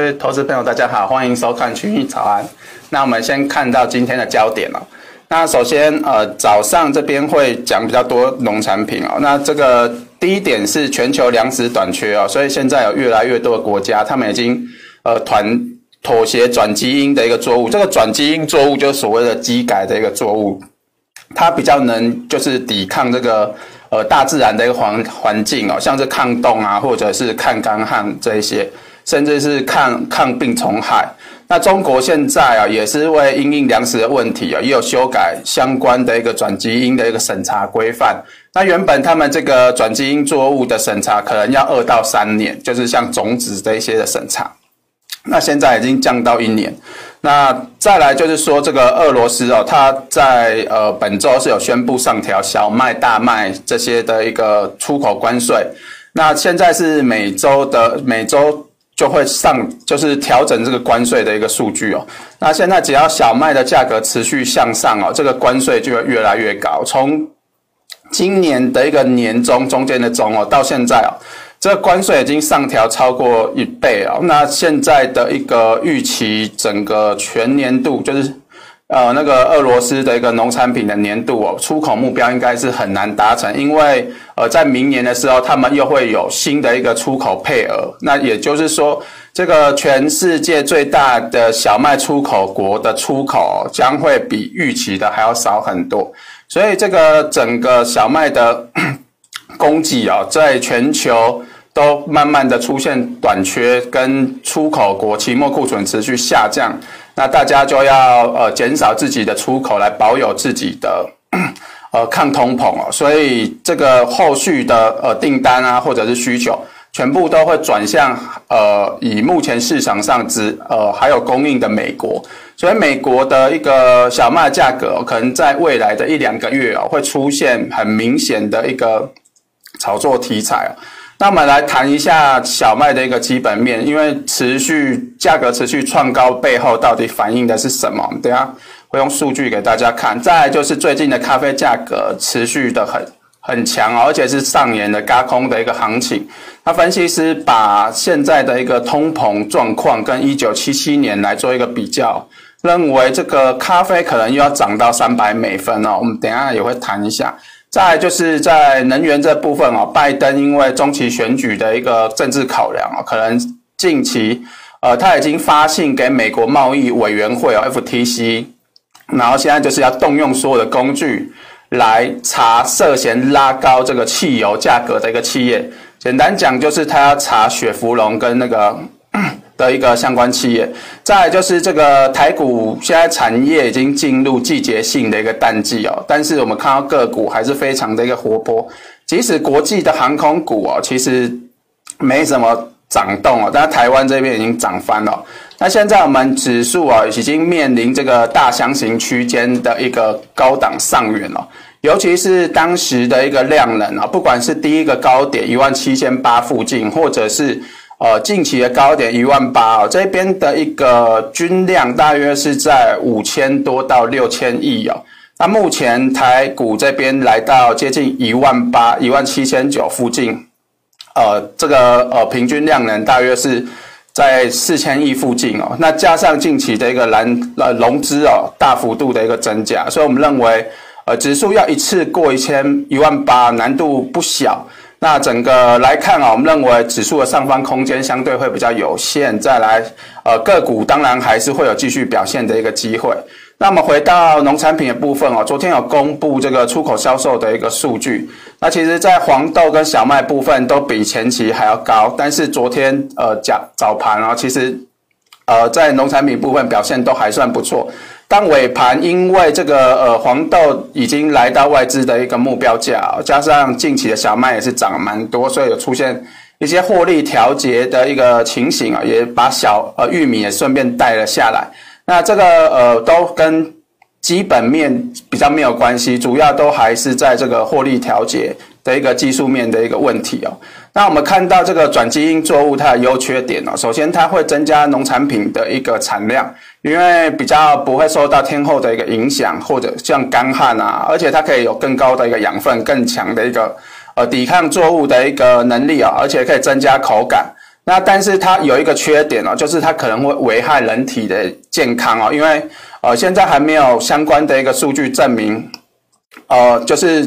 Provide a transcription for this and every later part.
位投资朋友，大家好，欢迎收看群益早安。那我们先看到今天的焦点哦。那首先，呃，早上这边会讲比较多农产品哦。那这个第一点是全球粮食短缺哦，所以现在有越来越多的国家，他们已经呃团妥协转基因的一个作物。这个转基因作物就是所谓的基改的一个作物，它比较能就是抵抗这个。呃，大自然的一个环环境哦，像是抗冻啊，或者是抗干旱这一些，甚至是抗抗病虫害。那中国现在啊，也是为因应粮食的问题啊，也有修改相关的一个转基因的一个审查规范。那原本他们这个转基因作物的审查可能要二到三年，就是像种子这一些的审查。那现在已经降到一年。那再来就是说，这个俄罗斯哦，它在呃本周是有宣布上调小麦、大麦这些的一个出口关税。那现在是每周的每周就会上，就是调整这个关税的一个数据哦。那现在只要小麦的价格持续向上哦，这个关税就会越来越高。从今年的一个年中中间的中哦，到现在哦。这个关税已经上调超过一倍哦！那现在的一个预期，整个全年度就是，呃，那个俄罗斯的一个农产品的年度哦，出口目标应该是很难达成，因为呃，在明年的时候，他们又会有新的一个出口配额。那也就是说，这个全世界最大的小麦出口国的出口将会比预期的还要少很多，所以这个整个小麦的。供给啊，在全球都慢慢的出现短缺，跟出口国期末库存持续下降，那大家就要呃减少自己的出口来保有自己的 呃抗通膨哦，所以这个后续的呃订单啊或者是需求，全部都会转向呃以目前市场上只呃还有供应的美国，所以美国的一个小麦价格可能在未来的一两个月哦会出现很明显的一个。炒作题材啊，那我们来谈一下小麦的一个基本面，因为持续价格持续创高背后到底反映的是什么？我们等下会用数据给大家看。再来就是最近的咖啡价格持续的很很强，而且是上演的高空的一个行情。那分析师把现在的一个通膨状况跟一九七七年来做一个比较，认为这个咖啡可能又要涨到三百美分哦。我们等下也会谈一下。再就是在能源这部分哦，拜登因为中期选举的一个政治考量啊，可能近期呃他已经发信给美国贸易委员会哦 FTC，然后现在就是要动用所有的工具来查涉嫌拉高这个汽油价格的一个企业，简单讲就是他要查雪佛龙跟那个。的一个相关企业，再来就是这个台股现在产业已经进入季节性的一个淡季哦，但是我们看到个股还是非常的一个活泼，即使国际的航空股哦，其实没什么涨动哦，但台湾这边已经涨翻了。那现在我们指数啊，已经面临这个大箱型区间的一个高档上缘了，尤其是当时的一个量能啊，不管是第一个高点一万七千八附近，或者是。呃，近期的高点一万八哦，这边的一个均量大约是在五千多到六千亿哦。那目前台股这边来到接近一万八、一万七千九附近，呃，这个呃平均量能大约是在四千亿附近哦。那加上近期的一个蓝呃融资哦大幅度的一个增加，所以我们认为呃指数要一次过一千一万八难度不小。那整个来看啊，我们认为指数的上方空间相对会比较有限。再来，呃，个股当然还是会有继续表现的一个机会。那么回到农产品的部分哦，昨天有公布这个出口销售的一个数据。那其实，在黄豆跟小麦部分都比前期还要高，但是昨天呃，早早盘啊，其实呃，在农产品部分表现都还算不错。当尾盘因为这个呃黄豆已经来到外资的一个目标价，加上近期的小麦也是涨蛮多，所以有出现一些获利调节的一个情形啊，也把小呃玉米也顺便带了下来。那这个呃都跟基本面比较没有关系，主要都还是在这个获利调节的一个技术面的一个问题哦。那我们看到这个转基因作物它的优缺点哦，首先它会增加农产品的一个产量，因为比较不会受到天候的一个影响，或者像干旱啊，而且它可以有更高的一个养分，更强的一个呃抵抗作物的一个能力啊，而且可以增加口感。那但是它有一个缺点哦，就是它可能会危害人体的健康哦，因为呃现在还没有相关的一个数据证明，呃就是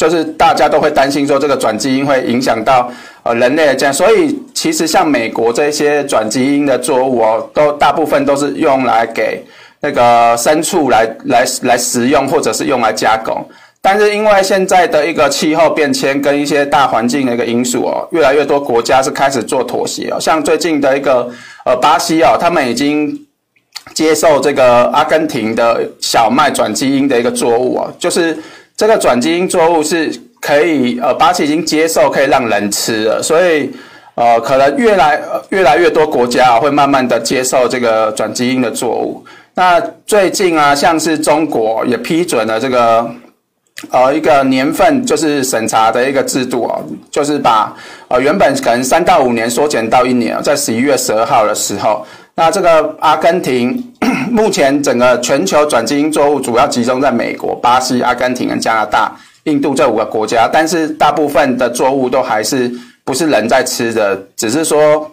就是大家都会担心说这个转基因会影响到呃人类的这样，所以其实像美国这些转基因的作物哦，都大部分都是用来给那个牲畜来来来食用，或者是用来加工。但是因为现在的一个气候变迁跟一些大环境的一个因素哦，越来越多国家是开始做妥协哦。像最近的一个呃巴西哦，他们已经接受这个阿根廷的小麦转基因的一个作物哦，就是这个转基因作物是可以呃巴西已经接受可以让人吃了，所以呃可能越来越来越多国家啊会慢慢的接受这个转基因的作物。那最近啊，像是中国也批准了这个。呃，一个年份就是审查的一个制度哦，就是把呃原本可能三到五年缩减到一年，在十一月十二号的时候，那这个阿根廷 目前整个全球转基因作物主要集中在美国、巴西、阿根廷跟加拿大、印度这五个国家，但是大部分的作物都还是不是人在吃的，只是说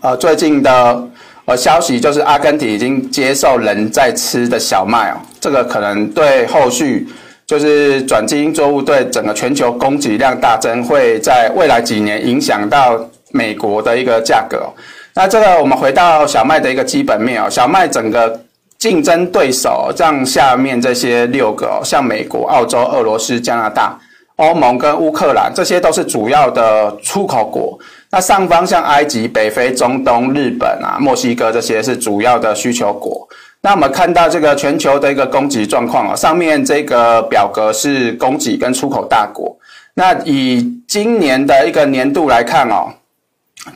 呃最近的呃消息就是阿根廷已经接受人在吃的小麦哦，这个可能对后续。就是转基因作物对整个全球供给量大增，会在未来几年影响到美国的一个价格。那这个我们回到小麦的一个基本面哦，小麦整个竞争对手，像下面这些六个，像美国、澳洲、俄罗斯、加拿大、欧盟跟乌克兰，这些都是主要的出口国。那上方像埃及、北非、中东、日本啊、墨西哥这些是主要的需求国。那我们看到这个全球的一个供给状况啊，上面这个表格是供给跟出口大国。那以今年的一个年度来看哦，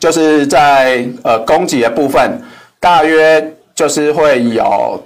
就是在呃供给的部分，大约就是会有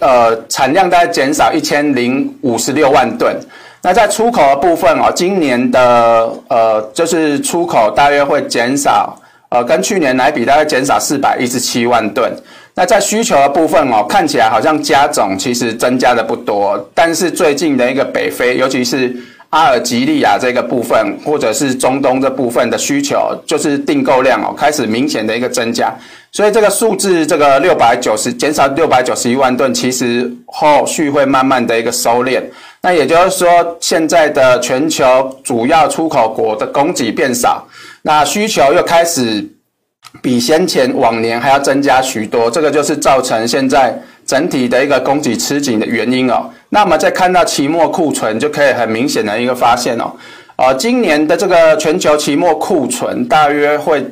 呃产量大概减少一千零五十六万吨。那在出口的部分哦，今年的呃就是出口大约会减少，呃跟去年来比大概减少四百一十七万吨。那在需求的部分哦，看起来好像加总其实增加的不多，但是最近的一个北非，尤其是阿尔及利亚这个部分，或者是中东这部分的需求，就是订购量哦开始明显的一个增加，所以这个数字这个六百九十减少六百九十一万吨，其实后续会慢慢的一个收敛。那也就是说，现在的全球主要出口国的供给变少，那需求又开始。比先前往年还要增加许多，这个就是造成现在整体的一个供给吃紧的原因哦。那我们再看到期末库存，就可以很明显的一个发现哦。呃，今年的这个全球期末库存大约会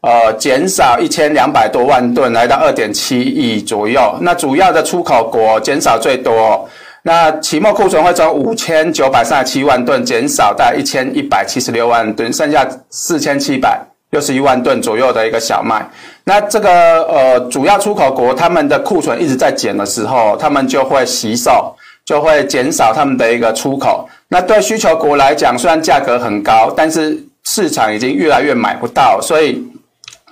呃减少一千两百多万吨，来到二点七亿左右。那主要的出口国减少最多，那期末库存会从五千九百三十七万吨减少到一千一百七十六万吨，剩下四千七百。六十一万吨左右的一个小麦，那这个呃主要出口国他们的库存一直在减的时候，他们就会惜售，就会减少他们的一个出口。那对需求国来讲，虽然价格很高，但是市场已经越来越买不到，所以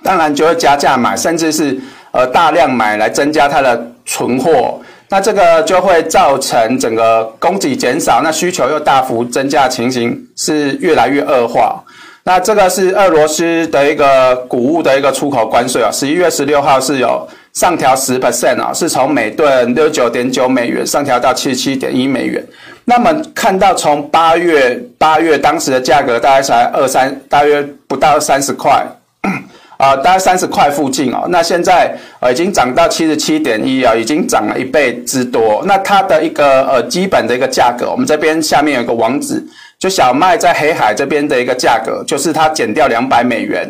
当然就会加价买，甚至是呃大量买来增加它的存货。那这个就会造成整个供给减少，那需求又大幅增加的情形是越来越恶化。那这个是俄罗斯的一个谷物的一个出口关税啊，十一月十六号是有上调十 percent 啊，是从每吨六十九点九美元上调到七十七点一美元。那么看到从八月八月当时的价格大概才二三，大约不到三十块，啊，大概三十块附近哦。那现在呃已经涨到七十七点一啊，已经涨了一倍之多。那它的一个呃基本的一个价格，我们这边下面有一个网址。就小麦在黑海这边的一个价格，就是它减掉两百美元，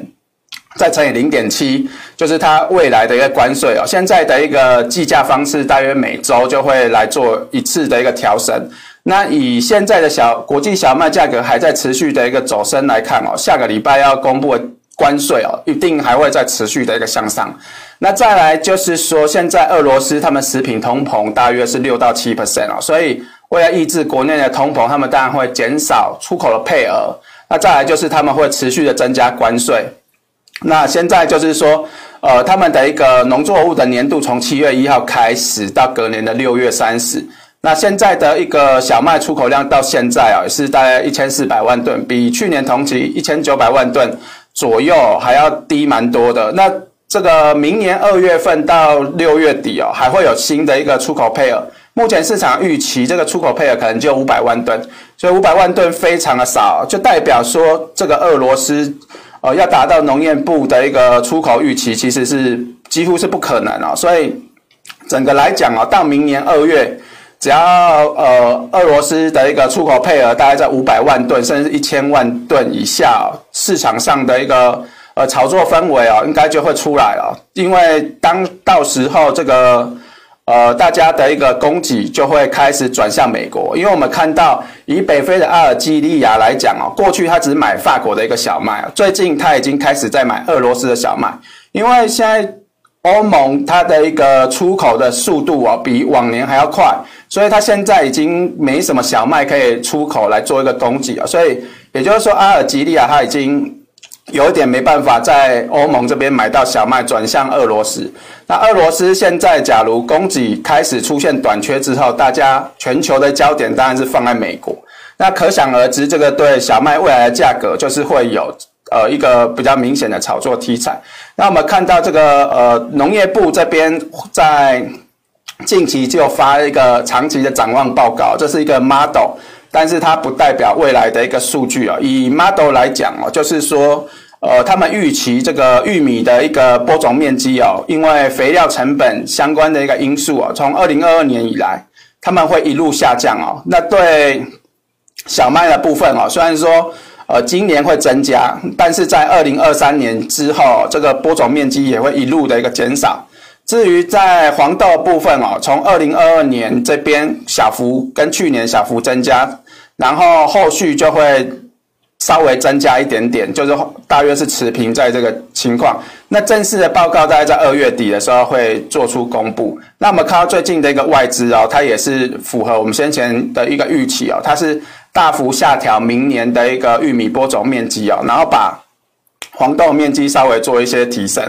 再乘以零点七，就是它未来的一个关税哦。现在的一个计价方式，大约每周就会来做一次的一个调升。那以现在的小国际小麦价格还在持续的一个走升来看哦，下个礼拜要公布的关税哦，一定还会再持续的一个向上。那再来就是说，现在俄罗斯他们食品通膨大约是六到七 percent 哦，所以。为了抑制国内的通膨，他们当然会减少出口的配额。那再来就是他们会持续的增加关税。那现在就是说，呃，他们的一个农作物的年度从七月一号开始到隔年的六月三十。那现在的一个小麦出口量到现在啊，也是大概一千四百万吨，比去年同期一千九百万吨左右，还要低蛮多的。那这个明年二月份到六月底哦，还会有新的一个出口配额。目前市场预期这个出口配额可能就五百万吨，所以五百万吨非常的少，就代表说这个俄罗斯呃要达到农业部的一个出口预期，其实是几乎是不可能哦。所以整个来讲哦，到明年二月，只要呃俄罗斯的一个出口配额大概在五百万吨，甚至一千万吨以下，市场上的一个呃炒作氛围哦，应该就会出来了，因为当到时候这个。呃，大家的一个供给就会开始转向美国，因为我们看到以北非的阿尔及利亚来讲哦，过去他只买法国的一个小麦，最近他已经开始在买俄罗斯的小麦，因为现在欧盟它的一个出口的速度哦，比往年还要快，所以它现在已经没什么小麦可以出口来做一个供给啊，所以也就是说阿尔及利亚它已经。有点没办法在欧盟这边买到小麦，转向俄罗斯。那俄罗斯现在假如供给开始出现短缺之后，大家全球的焦点当然是放在美国。那可想而知，这个对小麦未来的价格就是会有呃一个比较明显的炒作题材。那我们看到这个呃农业部这边在近期就发一个长期的展望报告，这是一个 model。但是它不代表未来的一个数据啊。以 model 来讲哦，就是说，呃，他们预期这个玉米的一个播种面积哦，因为肥料成本相关的一个因素啊，从二零二二年以来，他们会一路下降哦。那对小麦的部分哦，虽然说呃今年会增加，但是在二零二三年之后，这个播种面积也会一路的一个减少。至于在黄豆部分哦，从二零二二年这边小幅跟去年小幅增加。然后后续就会稍微增加一点点，就是大约是持平在这个情况。那正式的报告大概在二月底的时候会做出公布。那我们看到最近的一个外资哦，它也是符合我们先前的一个预期哦，它是大幅下调明年的一个玉米播种面积哦，然后把黄豆面积稍微做一些提升。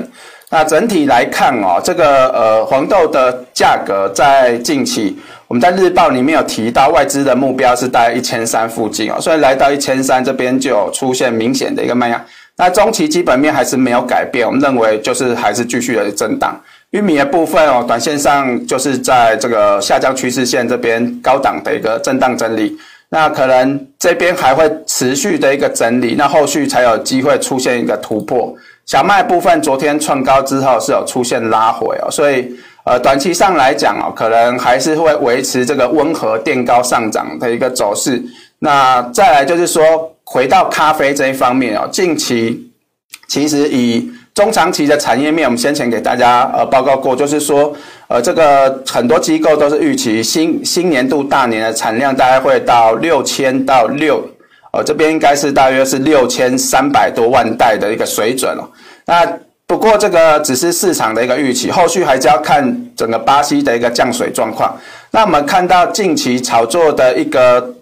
那整体来看哦，这个呃黄豆的价格在近期。我们在日报里面有提到，外资的目标是大概一千三附近哦，所以来到一千三这边就有出现明显的一个卖压。那中期基本面还是没有改变，我们认为就是还是继续的震荡。玉米的部分哦，短线上就是在这个下降趋势线这边高档的一个震荡整理，那可能这边还会持续的一个整理，那后续才有机会出现一个突破。小麦部分昨天创高之后是有出现拉回哦，所以。呃，短期上来讲哦，可能还是会维持这个温和垫高上涨的一个走势。那再来就是说，回到咖啡这一方面哦，近期其实以中长期的产业面，我们先前给大家呃报告过，就是说，呃，这个很多机构都是预期新新年度大年的产量大概会到六千到六，呃，这边应该是大约是六千三百多万袋的一个水准哦。那不过这个只是市场的一个预期，后续还是要看整个巴西的一个降水状况。那我们看到近期炒作的一个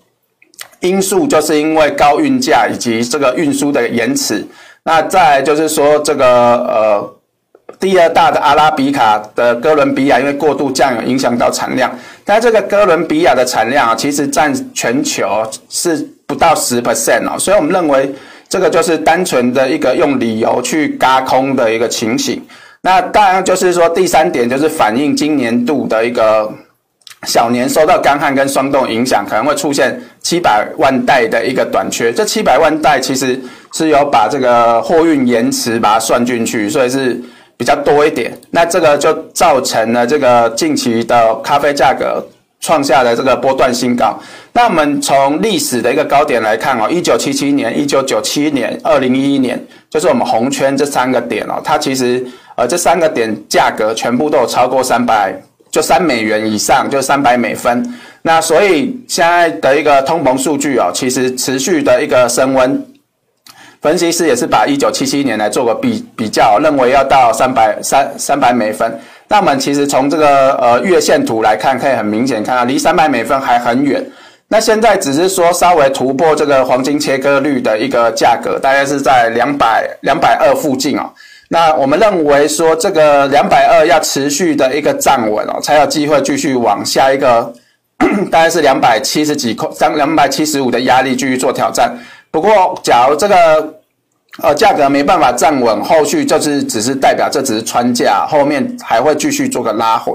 因素，就是因为高运价以及这个运输的延迟。那再就是说，这个呃第二大的阿拉比卡的哥伦比亚，因为过度降雨影响到产量。但这个哥伦比亚的产量啊，其实占全球是不到十 percent 哦，所以我们认为。这个就是单纯的一个用理由去轧空的一个情形。那当然就是说，第三点就是反映今年度的一个小年受到干旱跟霜冻影响，可能会出现七百万袋的一个短缺。这七百万袋其实是有把这个货运延迟把它算进去，所以是比较多一点。那这个就造成了这个近期的咖啡价格创下了这个波段新高。那我们从历史的一个高点来看哦，一九七七年、一九九七年、二零一一年，就是我们红圈这三个点哦，它其实呃这三个点价格全部都有超过三百，就三美元以上，就三百美分。那所以现在的一个通膨数据哦，其实持续的一个升温。分析师也是把一九七七年来做个比比较，认为要到三百三三百美分。那我们其实从这个呃月线图来看，可以很明显看到离三百美分还很远。那现在只是说稍微突破这个黄金切割率的一个价格，大概是在两百两百二附近哦。那我们认为说这个两百二要持续的一个站稳哦，才有机会继续往下一个，大概是两百七十几块，两两百七十五的压力继续做挑战。不过，假如这个呃价格没办法站稳，后续就是只是代表这只是穿价，后面还会继续做个拉回。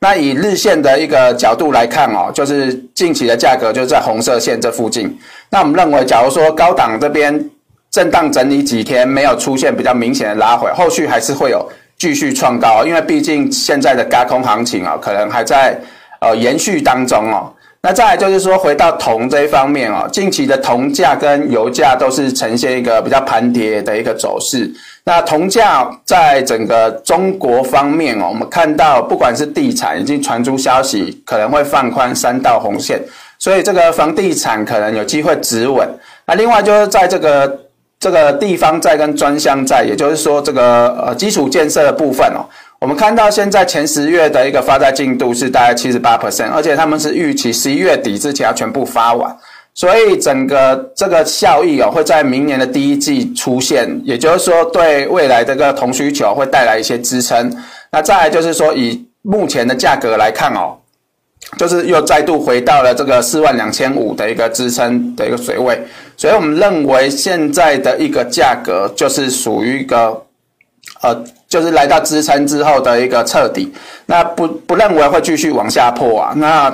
那以日线的一个角度来看哦，就是近期的价格就在红色线这附近。那我们认为，假如说高档这边震荡整理几天，没有出现比较明显的拉回，后续还是会有继续创高，因为毕竟现在的高空行情啊，可能还在呃延续当中哦。那再来就是说，回到铜这一方面哦，近期的铜价跟油价都是呈现一个比较盘跌的一个走势。那铜价在整个中国方面哦，我们看到不管是地产已经传出消息，可能会放宽三道红线，所以这个房地产可能有机会止稳。那另外就是在这个这个地方债跟专项债，也就是说这个呃基础建设的部分哦。我们看到现在前十月的一个发债进度是大概七十八 percent，而且他们是预期十一月底之前要全部发完，所以整个这个效益哦会在明年的第一季出现，也就是说对未来这个铜需求会带来一些支撑。那再来就是说以目前的价格来看哦，就是又再度回到了这个四万两千五的一个支撑的一个水位，所以我们认为现在的一个价格就是属于一个呃。就是来到支撑之后的一个彻底，那不不认为会继续往下破啊。那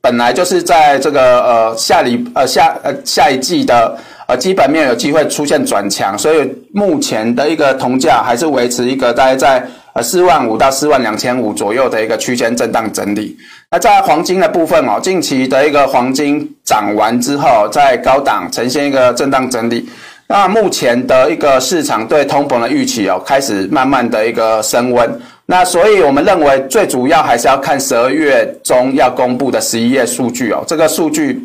本来就是在这个呃下礼呃下呃下一季的呃基本面有机会出现转强，所以目前的一个铜价还是维持一个大概在呃四万五到四万两千五左右的一个区间震荡整理。那在黄金的部分哦，近期的一个黄金涨完之后，在高档呈现一个震荡整理。那目前的一个市场对通膨的预期哦，开始慢慢的一个升温。那所以我们认为最主要还是要看十二月中要公布的十一月数据哦。这个数据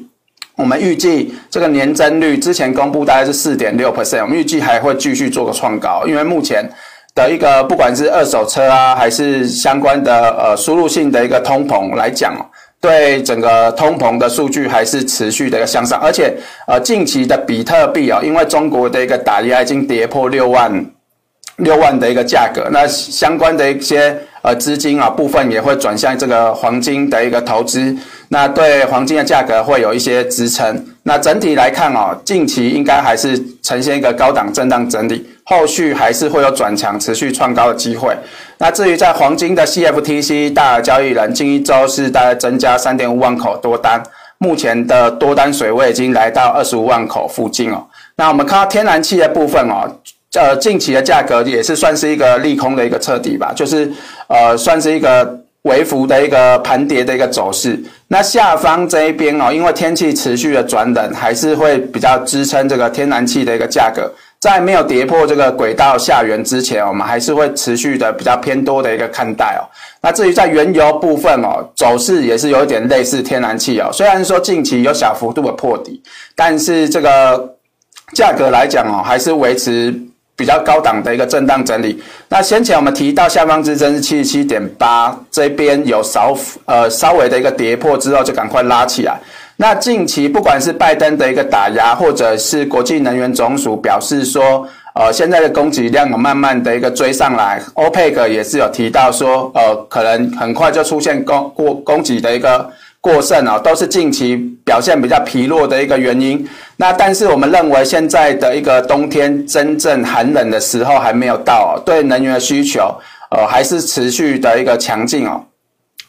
我们预计这个年增率之前公布大概是四点六 percent，我们预计还会继续做个创高，因为目前的一个不管是二手车啊，还是相关的呃输入性的一个通膨来讲。对整个通膨的数据还是持续的一个向上，而且呃近期的比特币啊、因为中国的一个打压已经跌破六万六万的一个价格，那相关的一些呃资金啊部分也会转向这个黄金的一个投资，那对黄金的价格会有一些支撑。那整体来看哦，近期应该还是呈现一个高档震荡整理，后续还是会有转强、持续创高的机会。那至于在黄金的 CFTC 大额交易人，近一周是大概增加三点五万口多单，目前的多单水位已经来到二十五万口附近哦。那我们看到天然气的部分哦，呃，近期的价格也是算是一个利空的一个彻底吧，就是呃，算是一个。微幅的一个盘跌的一个走势，那下方这一边哦，因为天气持续的转冷，还是会比较支撑这个天然气的一个价格。在没有跌破这个轨道下缘之前，我们还是会持续的比较偏多的一个看待哦。那至于在原油部分哦，走势也是有一点类似天然气哦，虽然说近期有小幅度的破底，但是这个价格来讲哦，还是维持。比较高档的一个震荡整理。那先前我们提到下方支撑是七十七点八，这边有稍呃稍微的一个跌破之后，就赶快拉起来。那近期不管是拜登的一个打压，或者是国际能源总署表示说，呃现在的供给量有慢慢的一个追上来，OPEC 也是有提到说，呃可能很快就出现供过供给的一个。过剩啊，都是近期表现比较疲弱的一个原因。那但是我们认为现在的一个冬天真正寒冷的时候还没有到，对能源的需求，呃，还是持续的一个强劲哦。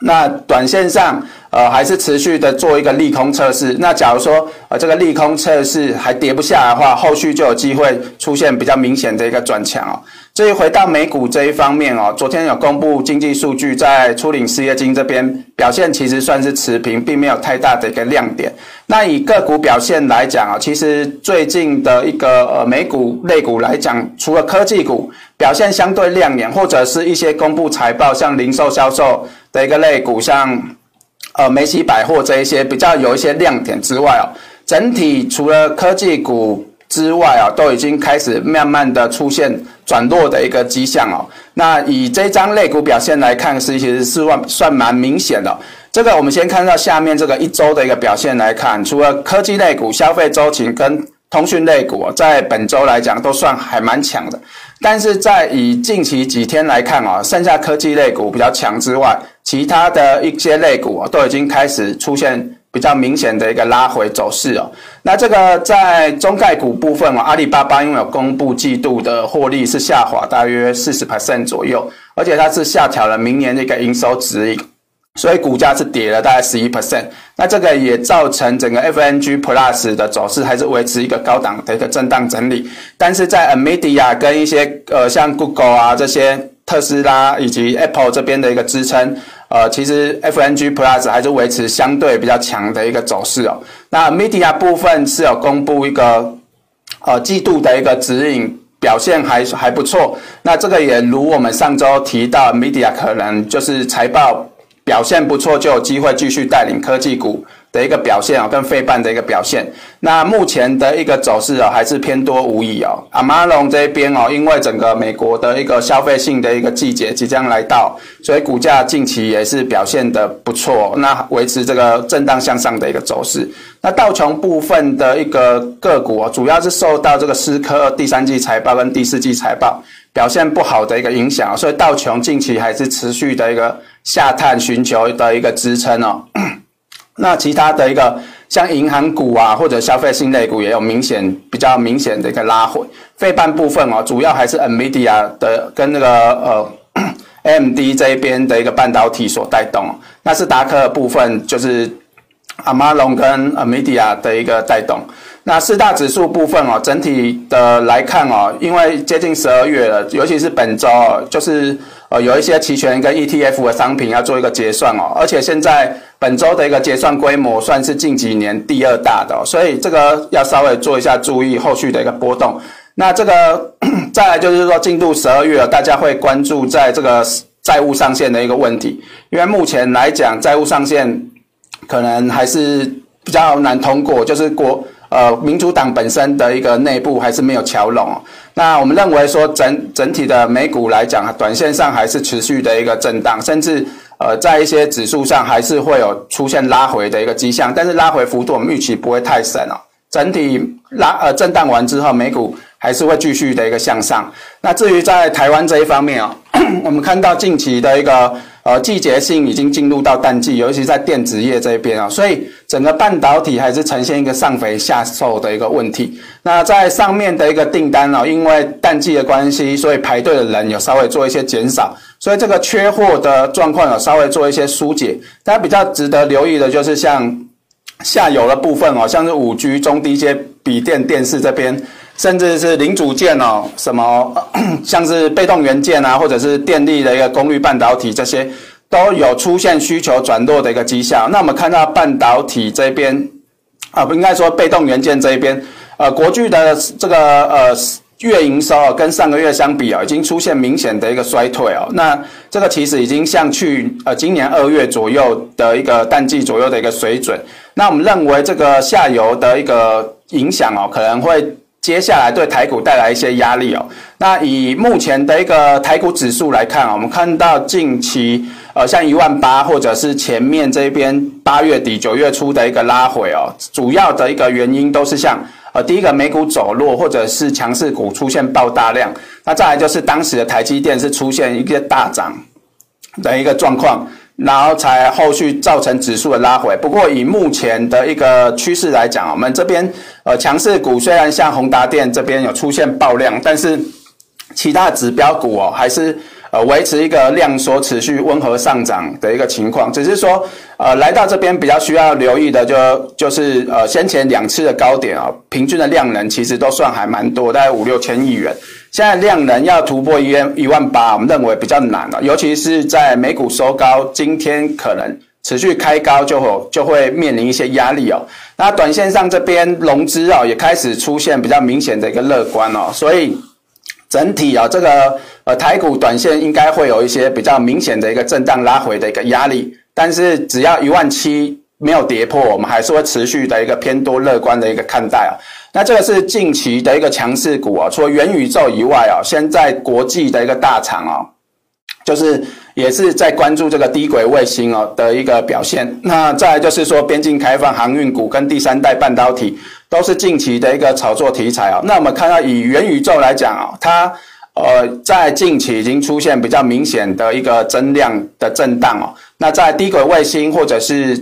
那短线上，呃，还是持续的做一个利空测试。那假如说，呃，这个利空测试还跌不下来的话，后续就有机会出现比较明显的一个转强哦。至于回到美股这一方面哦，昨天有公布经济数据，在初领失业金这边表现其实算是持平，并没有太大的一个亮点。那以个股表现来讲啊，其实最近的一个呃美股类股来讲，除了科技股表现相对亮眼，或者是一些公布财报，像零售销售的一个类股，像呃梅西百货这一些比较有一些亮点之外哦，整体除了科技股。之外啊，都已经开始慢慢的出现转弱的一个迹象哦。那以这张类股表现来看，是其实是算算蛮明显的。这个我们先看到下面这个一周的一个表现来看，除了科技类股、消费周期跟通讯类股，在本周来讲都算还蛮强的。但是在以近期几天来看啊，剩下科技类股比较强之外，其他的一些类股都已经开始出现比较明显的一个拉回走势哦。那这个在中概股部分哦，阿里巴巴因为有公布季度的获利是下滑大约四十 percent 左右，而且它是下调了明年的一个营收指引。所以股价是跌了大概十一 percent，那这个也造成整个 FNG Plus 的走势还是维持一个高档的一个震荡整理。但是在 Amidia 跟一些呃像 Google 啊这些特斯拉以及 Apple 这边的一个支撑，呃，其实 FNG Plus 还是维持相对比较强的一个走势哦。那 Media 部分是有公布一个呃季度的一个指引，表现还还不错。那这个也如我们上周提到，Media 可能就是财报。表现不错，就有机会继续带领科技股的一个表现啊，跟费半的一个表现。那目前的一个走势啊，还是偏多无疑哦。亚马逊这边哦，因为整个美国的一个消费性的一个季节即将来到，所以股价近期也是表现得不错，那维持这个震荡向上的一个走势。那道琼部分的一个个股主要是受到这个思科第三季财报跟第四季财报表现不好的一个影响，所以道琼近期还是持续的一个。下探寻求的一个支撑哦，那其他的一个像银行股啊，或者消费性类股也有明显比较明显的一个拉回。费半部分哦，主要还是 NVIDIA 的跟那个呃 AMD 这一边的一个半导体所带动。那是达克部分就是亚马逊跟 NVIDIA 的一个带动。那四大指数部分哦，整体的来看哦，因为接近十二月了，尤其是本周就是。呃，有一些期权跟 ETF 的商品要做一个结算哦，而且现在本周的一个结算规模算是近几年第二大的，所以这个要稍微做一下注意后续的一个波动。那这个 再来就是说进入十二月了，大家会关注在这个债务上限的一个问题，因为目前来讲债务上限可能还是比较难通过，就是国。呃，民主党本身的一个内部还是没有乔拢。那我们认为说整整体的美股来讲，短线上还是持续的一个震荡，甚至呃在一些指数上还是会有出现拉回的一个迹象。但是拉回幅度我们预期不会太深哦。整体拉呃震荡完之后，美股还是会继续的一个向上。那至于在台湾这一方面啊，我们看到近期的一个。呃，季节性已经进入到淡季，尤其在电子业这边啊，所以整个半导体还是呈现一个上肥下瘦的一个问题。那在上面的一个订单啊，因为淡季的关系，所以排队的人有稍微做一些减少，所以这个缺货的状况有稍微做一些疏解。大家比较值得留意的就是像下游的部分哦，像是五 G 中低阶笔电、电视这边。甚至是零组件哦，什么 像是被动元件啊，或者是电力的一个功率半导体，这些都有出现需求转弱的一个迹象。那我们看到半导体这边啊，不应该说被动元件这一边，呃，国巨的这个呃月营收啊跟上个月相比啊，已经出现明显的一个衰退哦。那这个其实已经像去呃今年二月左右的一个淡季左右的一个水准。那我们认为这个下游的一个影响哦，可能会。接下来对台股带来一些压力哦。那以目前的一个台股指数来看啊，我们看到近期呃像一万八，或者是前面这边八月底九月初的一个拉回哦，主要的一个原因都是像呃第一个美股走弱，或者是强势股出现爆大量。那再来就是当时的台积电是出现一个大涨的一个状况。然后才后续造成指数的拉回。不过以目前的一个趋势来讲，我们这边呃强势股虽然像宏达电这边有出现爆量，但是其他指标股哦还是呃维持一个量缩持续温和上涨的一个情况。只是说呃来到这边比较需要留意的就就是呃先前两次的高点啊、哦，平均的量能其实都算还蛮多，大概五六千亿元。现在量能要突破一万一万八，我们认为比较难了，尤其是在美股收高，今天可能持续开高就会就会面临一些压力哦。那短线上这边融资哦也开始出现比较明显的一个乐观哦，所以整体啊这个呃台股短线应该会有一些比较明显的一个震荡拉回的一个压力，但是只要一万七没有跌破，我们还是会持续的一个偏多乐观的一个看待啊。那这个是近期的一个强势股啊，除了元宇宙以外啊，现在国际的一个大厂啊，就是也是在关注这个低轨卫星哦的一个表现。那再就是说边境开放、航运股跟第三代半导体都是近期的一个炒作题材啊。那我们看到以元宇宙来讲啊，它呃在近期已经出现比较明显的一个增量的震荡哦。那在低轨卫星或者是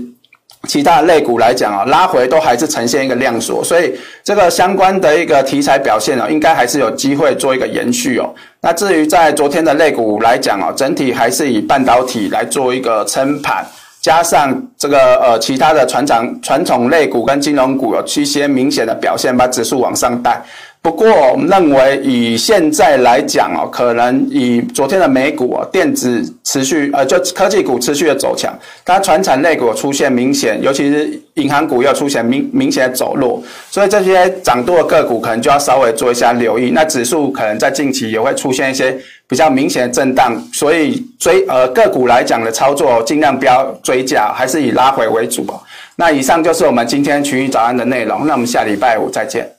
其他的类股来讲啊，拉回都还是呈现一个量缩，所以这个相关的一个题材表现啊，应该还是有机会做一个延续哦。那至于在昨天的类股来讲啊，整体还是以半导体来做一个撑盘，加上这个呃其他的船长传统类股跟金融股有一些明显的表现，把指数往上带。不过，我们认为以现在来讲哦，可能以昨天的美股哦，电子持续呃，就科技股持续的走强，它传产类股出现明显，尤其是银行股又出现明明显的走弱，所以这些涨多的个股可能就要稍微做一下留意。那指数可能在近期也会出现一些比较明显的震荡，所以追呃个股来讲的操作，尽量不要追价，还是以拉回为主哦。那以上就是我们今天群益早安的内容，那我们下礼拜五再见。